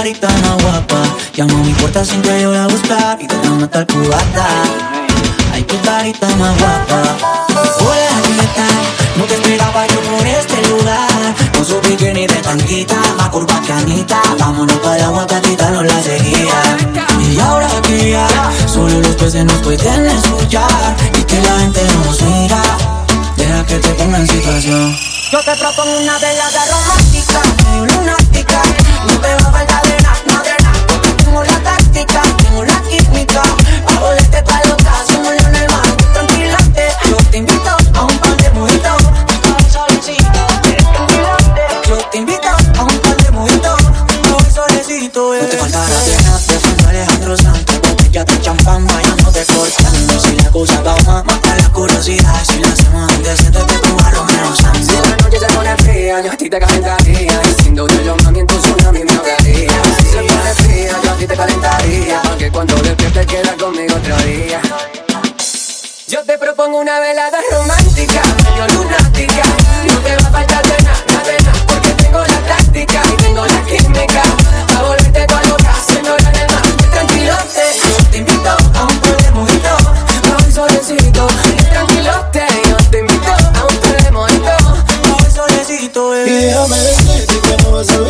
carita más guapa. Llamo a mi puerta sin que yo voy a buscar y te a matar cubata. Ay, tu carita más guapa. Hola, ¿qué tal? No te esperaba yo por este lugar. Con su bikini de tanquita, más curva que Anita. Vámonos para agua gatita, no la seguía. Y ahora que ya, solo los peces nos pueden escuchar. Y que la gente nos mira. Deja que te ponga en situación. Yo te propongo una velada romántica, lunática. No te va a una velada romántica, medio lunática. No te va a faltar de nada, de nada, porque tengo la táctica y tengo la química. Pa' volverte toda loca, señora de más. Tranquilote, yo te invito a un par de mojitos, un solecito. Tranquilote, yo te invito a un par de mojitos, pa' un solecito. Bebé. Y déjame decirte que no vas a ver